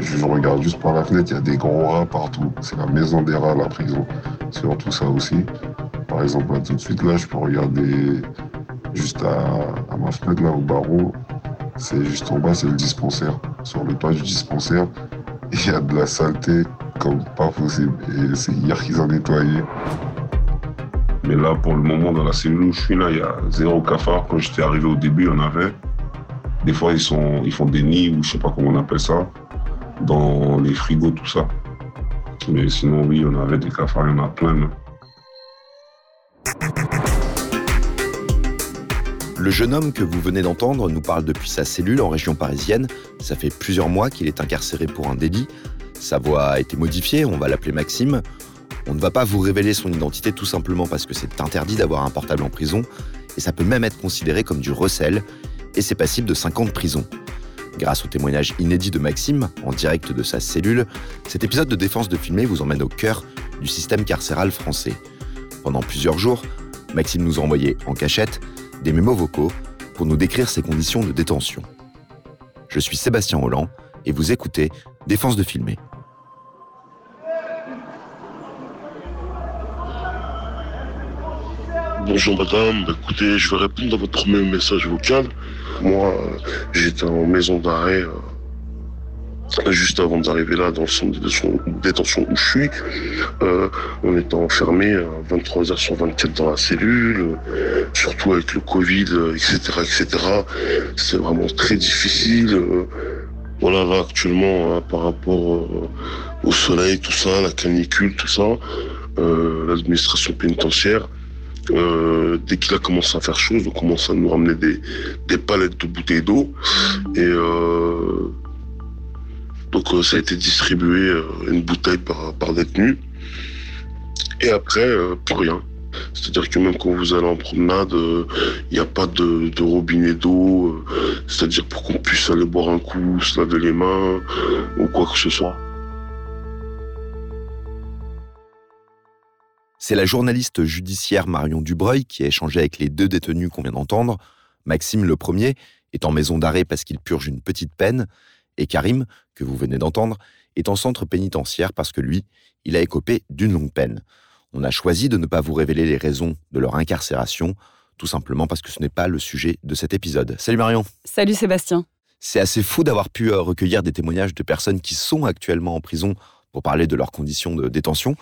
Je regarde juste par la fenêtre, il y a des grands rats partout. C'est la maison des rats, la prison. C'est tout ça aussi. Par exemple, tout de suite, là, je peux regarder juste à, ma fenêtre, là, au barreau. C'est juste en bas, c'est le dispensaire. Sur le toit du dispensaire, il y a de la saleté comme pas possible. Et c'est hier qu'ils ont nettoyé. Mais là, pour le moment, dans la cellule où je suis, là, il y a zéro cafard. Quand j'étais arrivé au début, il y en avait. Des fois, ils, sont, ils font des nids ou je sais pas comment on appelle ça dans les frigos, tout ça. Mais sinon, oui, on avait des cafards, il y en a plein. Le jeune homme que vous venez d'entendre nous parle depuis sa cellule en région parisienne. Ça fait plusieurs mois qu'il est incarcéré pour un délit. Sa voix a été modifiée, on va l'appeler Maxime. On ne va pas vous révéler son identité tout simplement parce que c'est interdit d'avoir un portable en prison, et ça peut même être considéré comme du recel, et c'est passible de 5 ans de prison. Grâce au témoignage inédit de Maxime, en direct de sa cellule, cet épisode de Défense de filmer vous emmène au cœur du système carcéral français. Pendant plusieurs jours, Maxime nous a envoyé en cachette des mémos vocaux pour nous décrire ses conditions de détention. Je suis Sébastien Holland et vous écoutez Défense de filmer. Bonjour madame, écoutez, je vais répondre à votre premier message vocal. Moi, j'étais en maison d'arrêt euh, juste avant d'arriver là dans le centre de détention où je suis. Euh, on était enfermé 23 heures sur 24 dans la cellule, surtout avec le Covid, etc., etc. C'est vraiment très difficile. voilà, là, actuellement, hein, par rapport euh, au soleil, tout ça, la canicule, tout ça, l'administration pénitentiaire, euh, dès qu'il a commencé à faire chaud, on commence à nous ramener des, palettes de bouteilles d'eau. Et euh, donc euh, ça a été distribué une bouteille par, par détenu. Et après, plus rien. C'est-à-dire que même quand vous allez en promenade, il n'y a pas de, de robinet d'eau. C'est-à-dire pour qu'on puisse aller boire un coup, se laver les mains ou quoi que ce soit. C'est la journaliste judiciaire Marion Dubreuil qui a échangé avec les deux détenus qu'on vient d'entendre. Maxime, le premier, est en maison d'arrêt parce qu'il purge une petite peine, et Karim, que vous venez d'entendre, est en centre pénitentiaire parce que lui, il a écopé d'une longue peine. On a choisi de ne pas vous révéler les raisons de leur incarcération, tout simplement parce que ce n'est pas le sujet de cet épisode. Salut Marion. Salut Sébastien. C'est assez fou d'avoir pu euh, recueillir des témoignages de personnes qui sont actuellement en prison pour parler de leurs conditions de détention.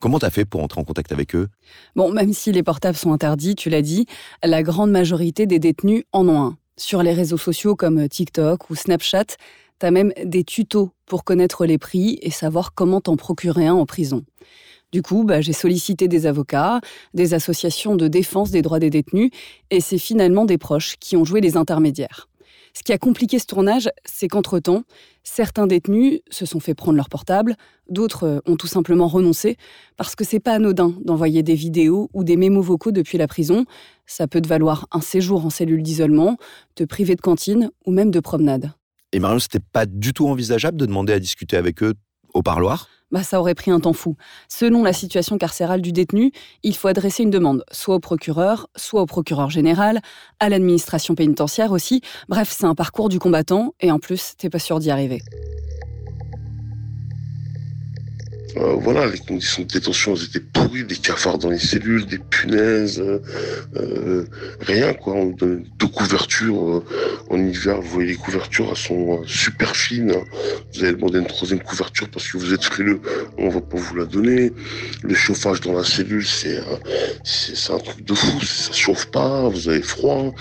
Comment t'as fait pour entrer en contact avec eux? Bon, même si les portables sont interdits, tu l'as dit, la grande majorité des détenus en ont un. Sur les réseaux sociaux comme TikTok ou Snapchat, t'as même des tutos pour connaître les prix et savoir comment t'en procurer un en prison. Du coup, bah, j'ai sollicité des avocats, des associations de défense des droits des détenus, et c'est finalement des proches qui ont joué les intermédiaires. Ce qui a compliqué ce tournage, c'est qu'entre-temps, certains détenus se sont fait prendre leur portable, d'autres euh, ont tout simplement renoncé, parce que c'est pas anodin d'envoyer des vidéos ou des mémos vocaux depuis la prison. Ça peut te valoir un séjour en cellule d'isolement, te priver de cantine ou même de promenade. Et Marion, c'était pas du tout envisageable de demander à discuter avec eux au parloir? Bah, ça aurait pris un temps fou. Selon la situation carcérale du détenu, il faut adresser une demande, soit au procureur, soit au procureur général, à l'administration pénitentiaire aussi. Bref, c'est un parcours du combattant et en plus, t'es pas sûr d'y arriver. Euh, voilà, les conditions de détention elles étaient pourries, des cafards dans les cellules, des punaises, euh, euh, rien quoi. On donne deux couvertures en hiver. Vous voyez les couvertures, elles sont super fines. Vous allez demander une troisième couverture parce que vous êtes frileux, on va pas vous la donner. Le chauffage dans la cellule, c'est c'est un truc de fou. Ça chauffe pas, vous avez froid.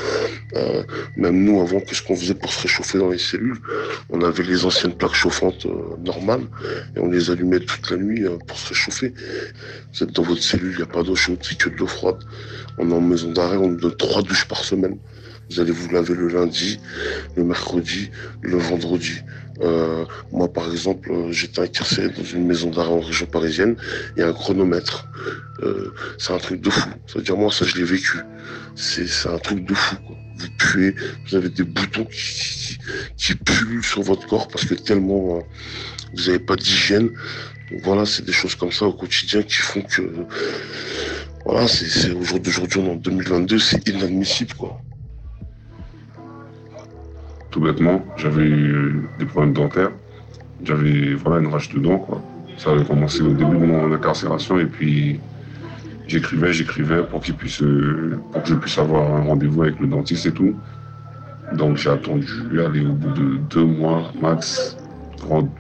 même nous, avant, qu'est-ce qu'on faisait pour se réchauffer dans les cellules? On avait les anciennes plaques chauffantes normales et on les allumait toute la nuit euh, pour se réchauffer. Vous êtes dans votre cellule, il n'y a pas d'eau chaude, c'est que de l'eau froide. On est en maison d'arrêt, on donne trois douches par semaine. Vous allez vous laver le lundi, le mercredi, le vendredi. Euh, moi, par exemple, euh, j'étais incarcéré dans une maison d'arrêt en région parisienne. Il y a un chronomètre. Euh, c'est un truc de fou. C'est-à-dire, moi, ça, je l'ai vécu. C'est un truc de fou. Vous puez, vous avez des boutons qui, qui, puent sur votre corps parce que tellement vous n'avez pas d'hygiène. Voilà, c'est des choses comme ça au quotidien qui font que, voilà, c'est au jour en 2022, c'est inadmissible. Tout bêtement, j'avais des problèmes dentaires. J'avais voilà, une rage de dents. Ça avait commencé au début de mon incarcération et puis j'écrivais, j'écrivais pour, pour que je puisse avoir un rendez-vous avec le dentiste et tout. Donc j'ai attendu, aller au bout de deux mois max,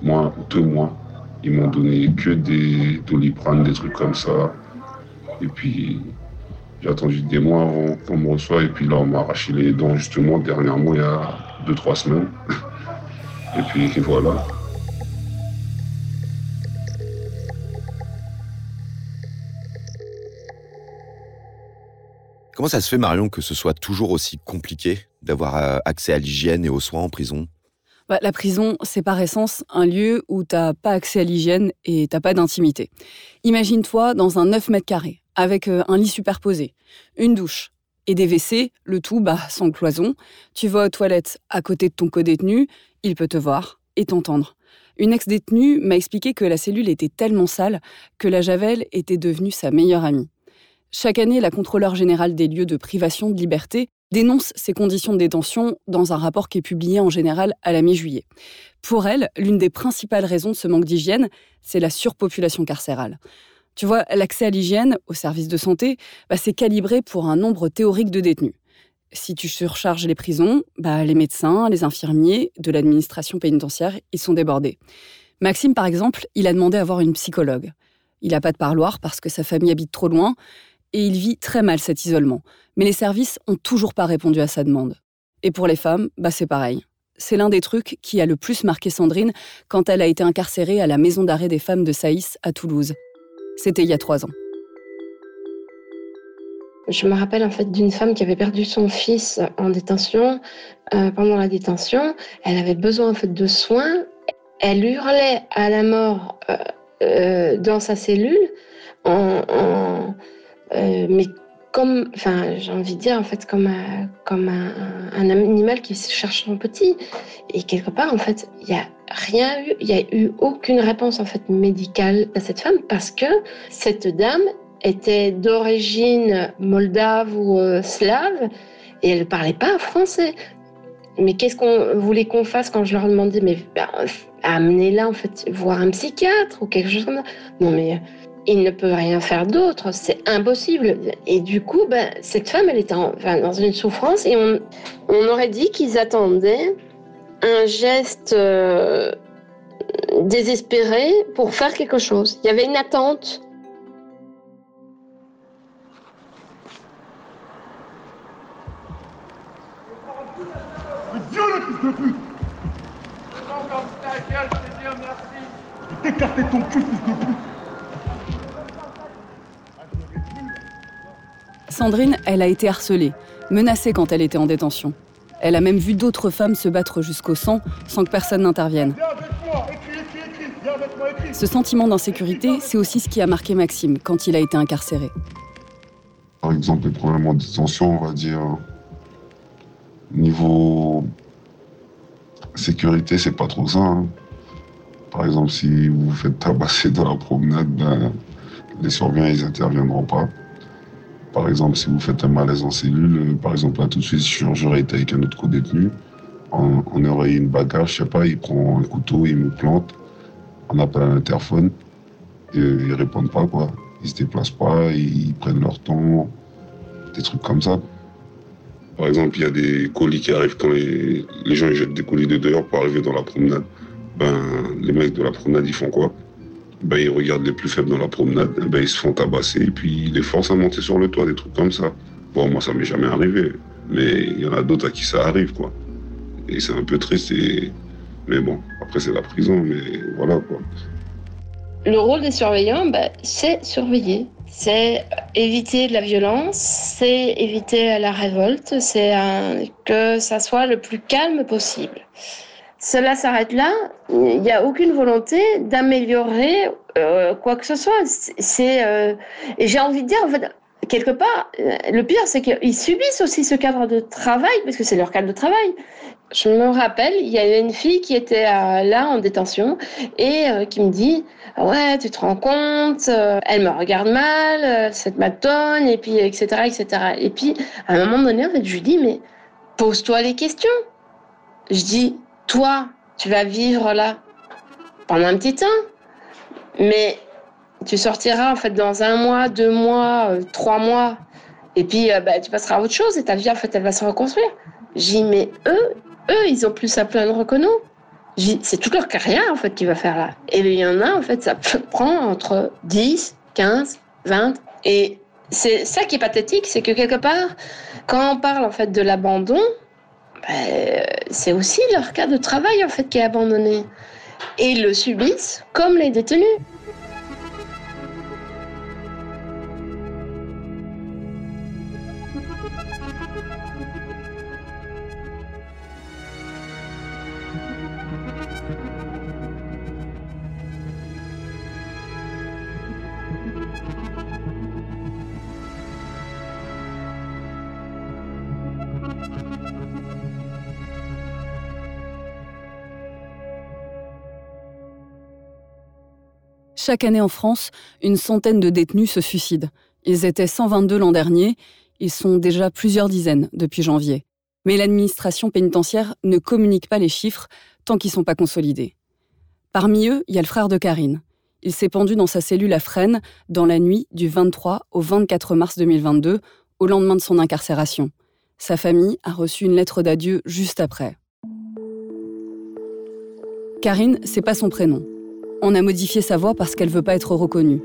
mois, deux mois. Ils m'ont donné que des doliprane, des trucs comme ça. Et puis j'ai attendu des mois avant qu'on me reçoive et puis là on m'a arraché les dents justement dernièrement il y a deux, trois semaines. Et puis voilà. Comment ça se fait, Marion, que ce soit toujours aussi compliqué d'avoir euh, accès à l'hygiène et aux soins en prison? Bah, La prison, c'est par essence un lieu où tu n'as pas accès à l'hygiène et tu n'as pas d'intimité. Imagine-toi dans un 9 mètres carrés, avec euh, un lit superposé, une douche, et des WC, le tout bah, sans cloison. Tu vas aux toilettes à côté de ton co-détenu, il peut te voir et t'entendre. Une ex-détenue m'a expliqué que la cellule était tellement sale que la javel était devenue sa meilleure amie. Chaque année, la contrôleur générale des lieux de privation de liberté dénonce ces conditions de détention dans un rapport qui est publié en général à la mi-juillet. Pour elle, l'une des principales raisons de ce manque d'hygiène, c'est la surpopulation carcérale. Tu vois, l'accès à l'hygiène, aux services de santé, bah, c'est calibré pour un nombre théorique de détenus. Si tu surcharges les prisons, bah, les médecins, les infirmiers de l'administration pénitentiaire, ils sont débordés. Maxime, par exemple, il a demandé à voir une psychologue. Il n'a pas de parloir parce que sa famille habite trop loin et il vit très mal cet isolement. Mais les services ont toujours pas répondu à sa demande. Et pour les femmes, bah c'est pareil. C'est l'un des trucs qui a le plus marqué Sandrine quand elle a été incarcérée à la maison d'arrêt des femmes de Saïs à Toulouse. C'était il y a trois ans. Je me rappelle en fait d'une femme qui avait perdu son fils en détention. Euh, pendant la détention, elle avait besoin en fait de soins. Elle hurlait à la mort euh, euh, dans sa cellule, mais comme, enfin, j'ai envie de dire en fait comme un, comme un, animal qui cherche son petit. Et quelque part, en fait, il n'y a rien eu, il n'y a eu aucune réponse en fait médicale à cette femme parce que cette dame était d'origine moldave ou euh, slave et elle ne parlait pas français. Mais qu'est-ce qu'on voulait qu'on fasse quand je leur demandais, mais bah, amenez-la en fait voir un psychiatre ou quelque chose comme ça. Non mais il ne peut rien faire d'autre, c'est impossible. Et du coup, ben, cette femme, elle était enfin, dans une souffrance et on, on aurait dit qu'ils attendaient un geste euh, désespéré pour faire quelque chose. Il y avait une attente. Dieu le fils de pute T'écarter ton cul, Sandrine, elle a été harcelée, menacée quand elle était en détention. Elle a même vu d'autres femmes se battre jusqu'au sang sans que personne n'intervienne. Ce sentiment d'insécurité, c'est aussi ce qui a marqué Maxime quand il a été incarcéré. Par exemple, les problèmes en détention, on va dire, niveau sécurité, c'est pas trop ça. Hein. Par exemple, si vous vous faites tabasser dans la promenade, ben, les surveillants, ils interviendront pas. Par exemple, si vous faites un malaise en cellule, euh, par exemple, là tout de suite, j'aurais été avec un autre co-détenu, on, aurait une bagarre, je sais pas, il prend un couteau, il me plante, on appelle un interphone, et ils répondent pas, quoi. Ils se déplacent pas, ils, prennent leur temps, des trucs comme ça. Par exemple, il y a des colis qui arrivent quand les, gens jettent des colis de dehors pour arriver dans la promenade. Ben, les mecs de la promenade, ils font quoi? Ben, ils regardent les plus faibles dans la promenade, ben, ils se font tabasser et puis ils les forcent à monter sur le toit, des trucs comme ça. Bon, moi, ça m'est jamais arrivé, mais il y en a d'autres à qui ça arrive, quoi. Et c'est un peu triste, mais bon, après, c'est la prison, mais voilà, quoi. Le rôle des surveillants, ben, c'est surveiller. c'est éviter la violence, c'est éviter la révolte, c'est que ça soit le plus calme possible. Cela s'arrête là. Il n'y a aucune volonté d'améliorer euh, quoi que ce soit. C'est euh, et j'ai envie de dire en fait quelque part, euh, le pire c'est qu'ils subissent aussi ce cadre de travail parce que c'est leur cadre de travail. Je me rappelle, il y avait une fille qui était là en détention et qui me dit ouais tu te rends compte, elle me regarde mal, cette matonne et puis etc etc. Et puis à un moment donné en fait je lui dis mais pose-toi les questions. Je dis toi, tu vas vivre là pendant un petit temps, mais tu sortiras en fait dans un mois, deux mois, euh, trois mois, et puis euh, bah, tu passeras à autre chose et ta vie en fait elle va se reconstruire. J'ai mais eux, eux ils ont plus à plaindre que nous. C'est toute leur carrière en fait qui va faire là. Et il y en a en fait ça prend entre 10, 15, 20 et c'est ça qui est pathétique, c'est que quelque part quand on parle en fait de l'abandon, ben, c'est aussi leur cas de travail en fait qui est abandonné. Et ils le subissent comme les détenus. Chaque année en France, une centaine de détenus se suicident. Ils étaient 122 l'an dernier, ils sont déjà plusieurs dizaines depuis janvier. Mais l'administration pénitentiaire ne communique pas les chiffres tant qu'ils ne sont pas consolidés. Parmi eux, il y a le frère de Karine. Il s'est pendu dans sa cellule à Fresnes dans la nuit du 23 au 24 mars 2022, au lendemain de son incarcération. Sa famille a reçu une lettre d'adieu juste après. Karine, c'est pas son prénom. On a modifié sa voix parce qu'elle veut pas être reconnue.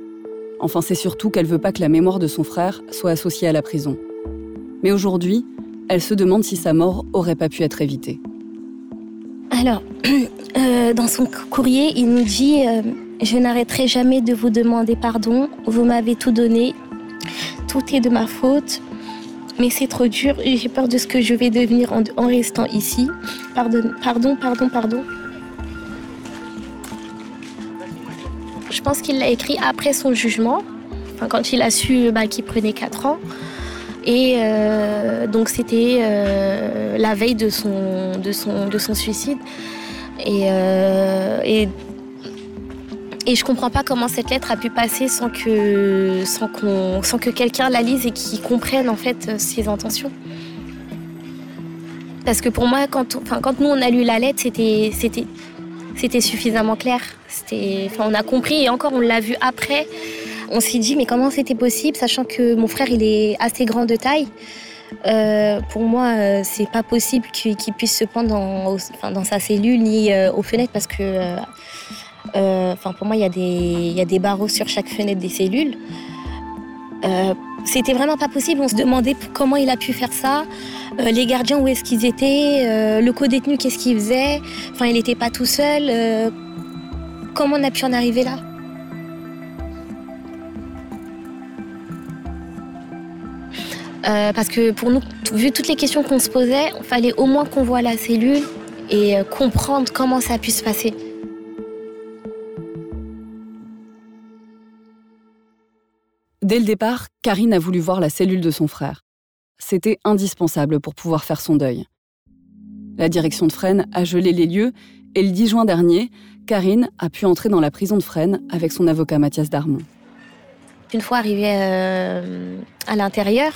Enfin, c'est surtout qu'elle veut pas que la mémoire de son frère soit associée à la prison. Mais aujourd'hui, elle se demande si sa mort aurait pas pu être évitée. Alors, euh, dans son courrier, il nous dit euh, Je n'arrêterai jamais de vous demander pardon. Vous m'avez tout donné. Tout est de ma faute. Mais c'est trop dur. J'ai peur de ce que je vais devenir en, en restant ici. Pardon, pardon, pardon, pardon. Je pense qu'il l'a écrit après son jugement, quand il a su bah, qu'il prenait 4 ans. Et euh, donc c'était euh, la veille de son, de son, de son suicide. Et, euh, et, et, je comprends pas comment cette lettre a pu passer sans que, sans sans que quelqu'un la lise et qu'il comprenne en fait ses intentions. Parce que pour moi, quand, enfin, quand nous on a lu la lettre, c'était, c'était suffisamment clair. On a compris et encore on l'a vu après. On s'est dit mais comment c'était possible, sachant que mon frère il est assez grand de taille. Euh, pour moi, euh, c'est pas possible qu'il puisse se pendre dans, sa cellule ni euh, aux fenêtres parce que, enfin, pour moi, il y a des barreaux sur chaque fenêtre des cellules. C'était vraiment pas possible. On se demandait comment il a pu faire ça. Les gardiens, où est-ce qu'ils étaient Le co-détenu, qu'est-ce qu'il faisait? Enfin, il n'était pas tout seul. Comment on a pu en arriver là? Euh, Parce que pour nous, vu toutes les questions qu'on se posait, il fallait au moins qu'on voit la cellule et euh, comprendre comment ça a pu se passer. Dès le départ, Karine a voulu voir la cellule de son frère. C'était indispensable pour pouvoir faire son deuil. La direction de Fresnes a gelé les lieux et le 10 juin dernier, Karine a pu entrer dans la prison de Fresnes avec son avocat Mathias Darmon. Une fois arrivée euh, à l'intérieur,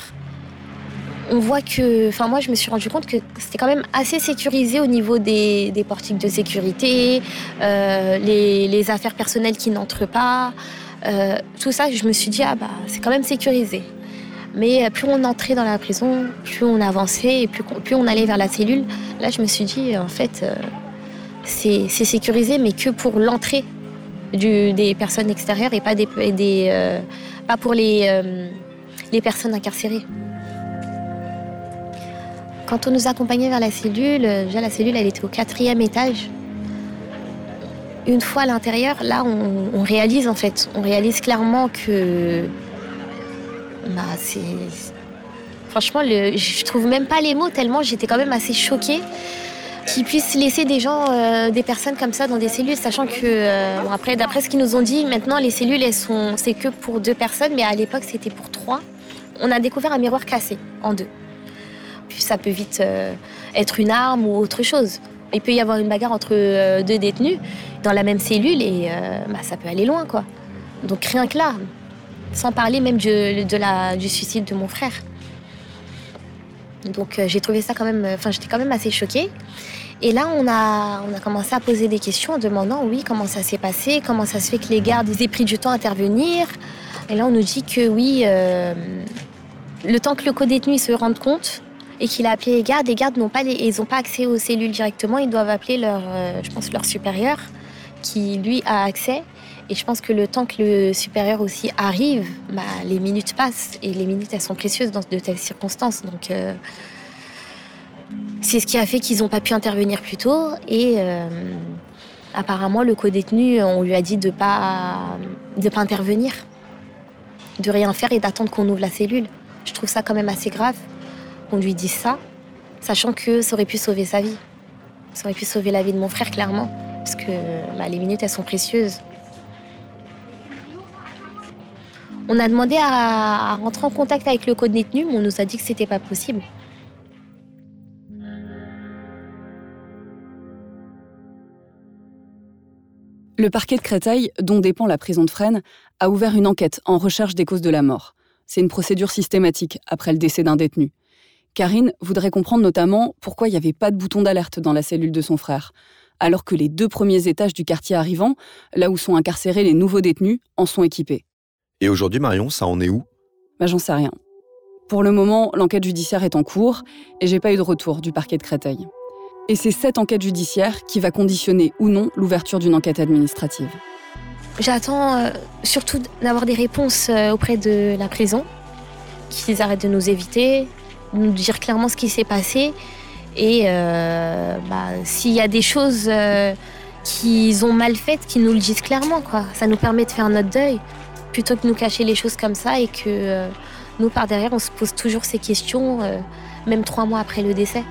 on voit que, enfin moi je me suis rendu compte que c'était quand même assez sécurisé au niveau des, portiques de sécurité, euh, les, affaires personnelles qui n'entrent pas, euh, tout ça, je me suis dit ah bah c'est quand même sécurisé. Mais plus on entrait dans la prison, plus on avançait et plus, on allait vers la cellule. Là je me suis dit en fait c'est sécurisé, mais que pour l'entrée des personnes extérieures et pas, des, euh, pas pour les, euh, les personnes incarcérées. Quand on nous accompagnait vers la cellule, déjà la cellule elle était au quatrième étage. Une fois à l'intérieur, là on, réalise en fait, on réalise clairement que bah. Franchement, le... je trouve même pas les mots tellement j'étais quand même assez choquée qu'ils puissent laisser des gens, euh, des personnes comme ça dans des cellules, sachant que, euh, d'après ce qu'ils nous ont dit, maintenant les cellules, elles sont, c'est que pour deux personnes, mais à l'époque c'était pour trois. On a découvert un miroir cassé en deux. Ça peut vite euh, être une arme ou autre chose. Il peut y avoir une bagarre entre deux détenus dans la même cellule et bah, ça peut aller loin, quoi. Donc rien que là, sans parler même de, de du suicide de mon frère. Donc j'ai trouvé ça quand même, enfin j'étais quand même assez choquée. Et là, on a, on a commencé à poser des questions en demandant, oui, comment ça s'est passé, comment ça se fait que les gardes aient pris du temps à intervenir. Et là, on nous dit que oui, euh, le temps que le co-détenu se rende compte et qu'il a appelé les gardes, les gardes n'ont pas, ils n'ont pas accès aux cellules directement, ils doivent appeler leur, euh, je pense, leur supérieur qui, lui, a accès. Et je pense que le temps que le supérieur aussi arrive, bah, les minutes passent et les minutes, elles sont précieuses dans de telles circonstances. Donc, euh, c'est ce qui a fait qu'ils n'ont pas pu intervenir plus tôt. Et euh, apparemment, le co-détenu, on lui a dit de pas, de pas intervenir, de rien faire et d'attendre qu'on ouvre la cellule. Je trouve ça quand même assez grave qu'on lui dise ça, sachant que ça aurait pu sauver sa vie. Ça aurait pu sauver la vie de mon frère, clairement. Parce que bah, les minutes, elles sont précieuses. On a demandé à, à rentrer en contact avec le co-détenu, mais on nous a dit que c'était pas possible. Le parquet de Créteil, dont dépend la prison de Fresnes, a ouvert une enquête en recherche des causes de la mort. C'est une procédure systématique après le décès d'un détenu. Karine voudrait comprendre notamment pourquoi il n'y avait pas de bouton d'alerte dans la cellule de son frère, alors que les deux premiers étages du quartier arrivant, là où sont incarcérés les nouveaux détenus, en sont équipés. Et aujourd'hui, Marion, ça en est où? Bah, j'en sais rien. Pour le moment, l'enquête judiciaire est en cours et j'ai pas eu de retour du parquet de Créteil. Et c'est cette enquête judiciaire qui va conditionner ou non l'ouverture d'une enquête administrative. J'attends euh, surtout d'avoir des réponses euh, auprès de la prison, qu'ils arrêtent de nous éviter, de nous dire clairement ce qui s'est passé. Et euh, bah, s'il y a des choses qu'ils ont mal faites, qu'ils nous le disent clairement. Ça nous permet de faire notre deuil, plutôt que de nous cacher les choses comme ça et que nous, par derrière, on se pose toujours ces questions, même trois mois après le décès.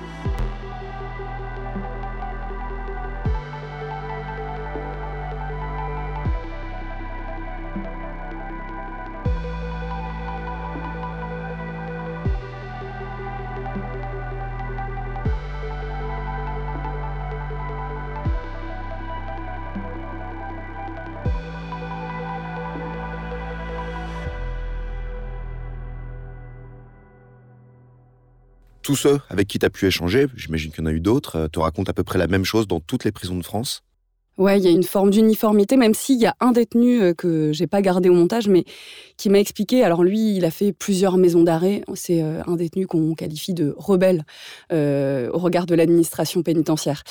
Tous ceux avec qui tu as pu échanger, j'imagine qu'il y en a eu d'autres, euh, te racontent à peu près la même chose dans toutes les prisons de France Ouais, il y a une forme d'uniformité, même s'il y a un détenu euh, que j'ai pas gardé au montage, mais qui m'a expliqué. Alors lui, il a fait plusieurs maisons d'arrêt. C'est euh, un détenu qu'on qualifie de rebelle au regard de l'administration pénitentiaire.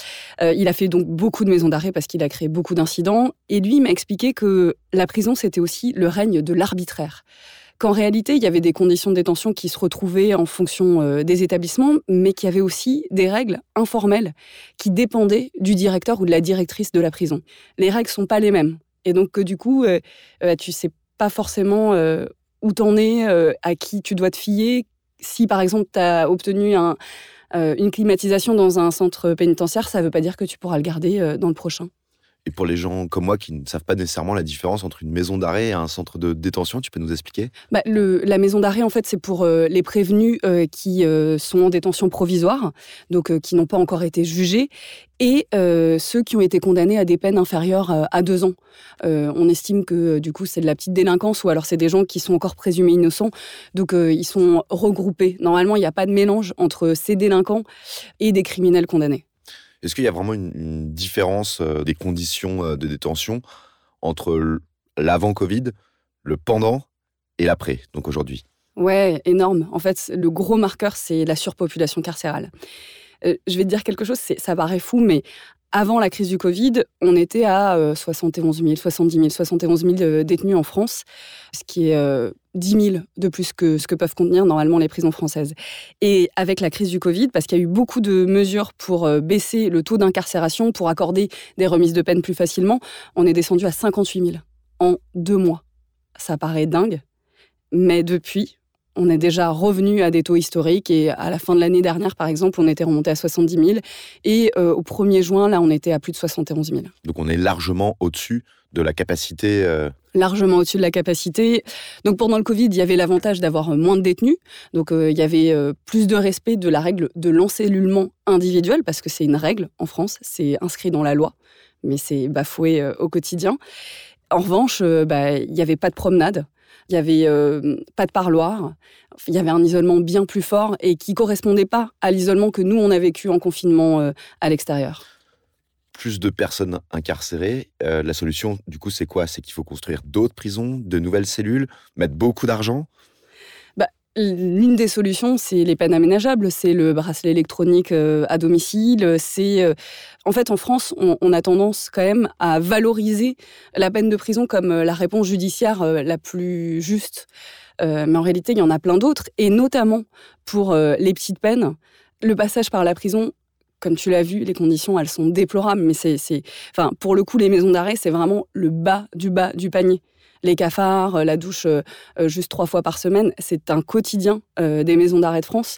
il a fait donc beaucoup de maisons d'arrêt parce qu'il a créé beaucoup d'incidents. Et lui, m'a expliqué que la prison, c'était aussi le règne de l'arbitraire qu'en réalité, il y avait des conditions de détention qui se retrouvaient en fonction euh, des établissements, mais qu'il y avait aussi des règles informelles qui dépendaient du directeur ou de la directrice de la prison. Les règles sont pas les mêmes. Et donc, du coup, euh, euh, tu sais pas forcément où t'en es, à qui tu dois te fier. Si, par exemple, tu as obtenu une climatisation dans un centre pénitentiaire, ça ne veut pas dire que tu pourras le garder dans le prochain. Et pour les gens comme moi qui ne savent pas nécessairement la différence entre une maison d'arrêt et un centre de détention, tu peux nous expliquer? Bah, La maison d'arrêt, en fait, c'est pour euh, les prévenus euh, qui euh, sont en détention provisoire, donc qui n'ont pas encore été jugés, et ceux qui ont été condamnés à des peines inférieures à deux ans. on estime que du coup, c'est de la petite délinquance, ou alors c'est des gens qui sont encore présumés innocents, donc ils sont regroupés. Normalement, il n'y a pas de mélange entre ces délinquants et des criminels condamnés. Est-ce qu'il y a vraiment une, différence euh, des conditions euh, de détention entre l'avant-Covid, le pendant et l'après, donc aujourd'hui? Ouais, énorme. En fait, le gros marqueur, c'est la surpopulation carcérale. Euh, je vais te dire quelque chose, ça paraît fou, mais avant la crise du Covid, on était à 71 000, 70 000, 71 000 détenus en France, ce qui est 10 euh, 000 de plus que ce que peuvent contenir normalement les prisons françaises. Et avec la crise du Covid, parce qu'il y a eu beaucoup de mesures pour euh, baisser le taux d'incarcération, pour accorder des remises de peine plus facilement, on est descendu à 58 000 en deux mois. Ça paraît dingue, mais depuis, on est déjà revenu à des taux historiques et à la fin de l'année dernière, par exemple, on était remonté à 70 000 et euh, au 1er juin, là, on était à plus de 71 000. Donc on est largement au-dessus de la capacité. euh, largement au-dessus de la capacité. Donc pendant le Covid, il y avait l'avantage d'avoir moins de détenus. Donc euh, il y avait euh, plus de respect de la règle de l'encellulement individuel, parce que c'est une règle en France, c'est inscrit dans la loi, mais c'est bafoué euh, au quotidien. En revanche, bah, il n'y avait pas de promenade, il n'y avait euh, pas de parloir, il y avait un isolement bien plus fort et qui correspondait pas à l'isolement que nous, on a vécu en confinement euh, à l'extérieur. plus de personnes incarcérées. Euh, la solution, du coup, c'est quoi? C'est qu'il faut construire d'autres prisons, de nouvelles cellules, mettre beaucoup d'argent? L'une des solutions, c'est les peines aménageables, c'est le bracelet électronique euh, à domicile. C'est euh, en fait en France, on, a tendance quand même à valoriser la peine de prison comme euh, la réponse judiciaire la plus juste. Mais en réalité, il y en a plein d'autres, et notamment pour les petites peines, le passage par la prison. Comme tu l'as vu, les conditions, elles sont déplorables, mais c'est, enfin, pour le coup, les maisons d'arrêt, c'est vraiment le bas du bas du panier les cafards, euh, la douche euh, euh, juste trois fois par semaine, c'est un quotidien des maisons d'arrêt de France.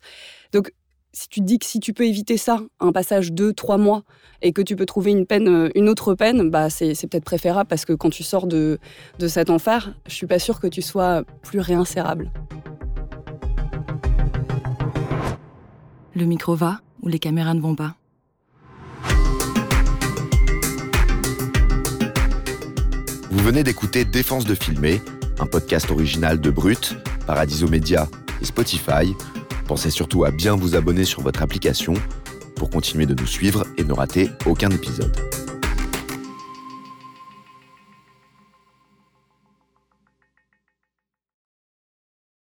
Donc, si tu te dis que si tu peux éviter ça, un passage de trois mois, et que tu peux trouver une peine, une autre peine, bah c'est, c'est peut-être préférable parce que quand tu sors de, de cet enfer, je suis pas sûre que tu sois plus réinsérable. Le micro va ou les caméras ne vont pas? Vous venez d'écouter Défense de filmer, un podcast original de Brut, Paradiso Media et Spotify. Pensez surtout à bien vous abonner sur votre application pour continuer de nous suivre et ne rater aucun épisode.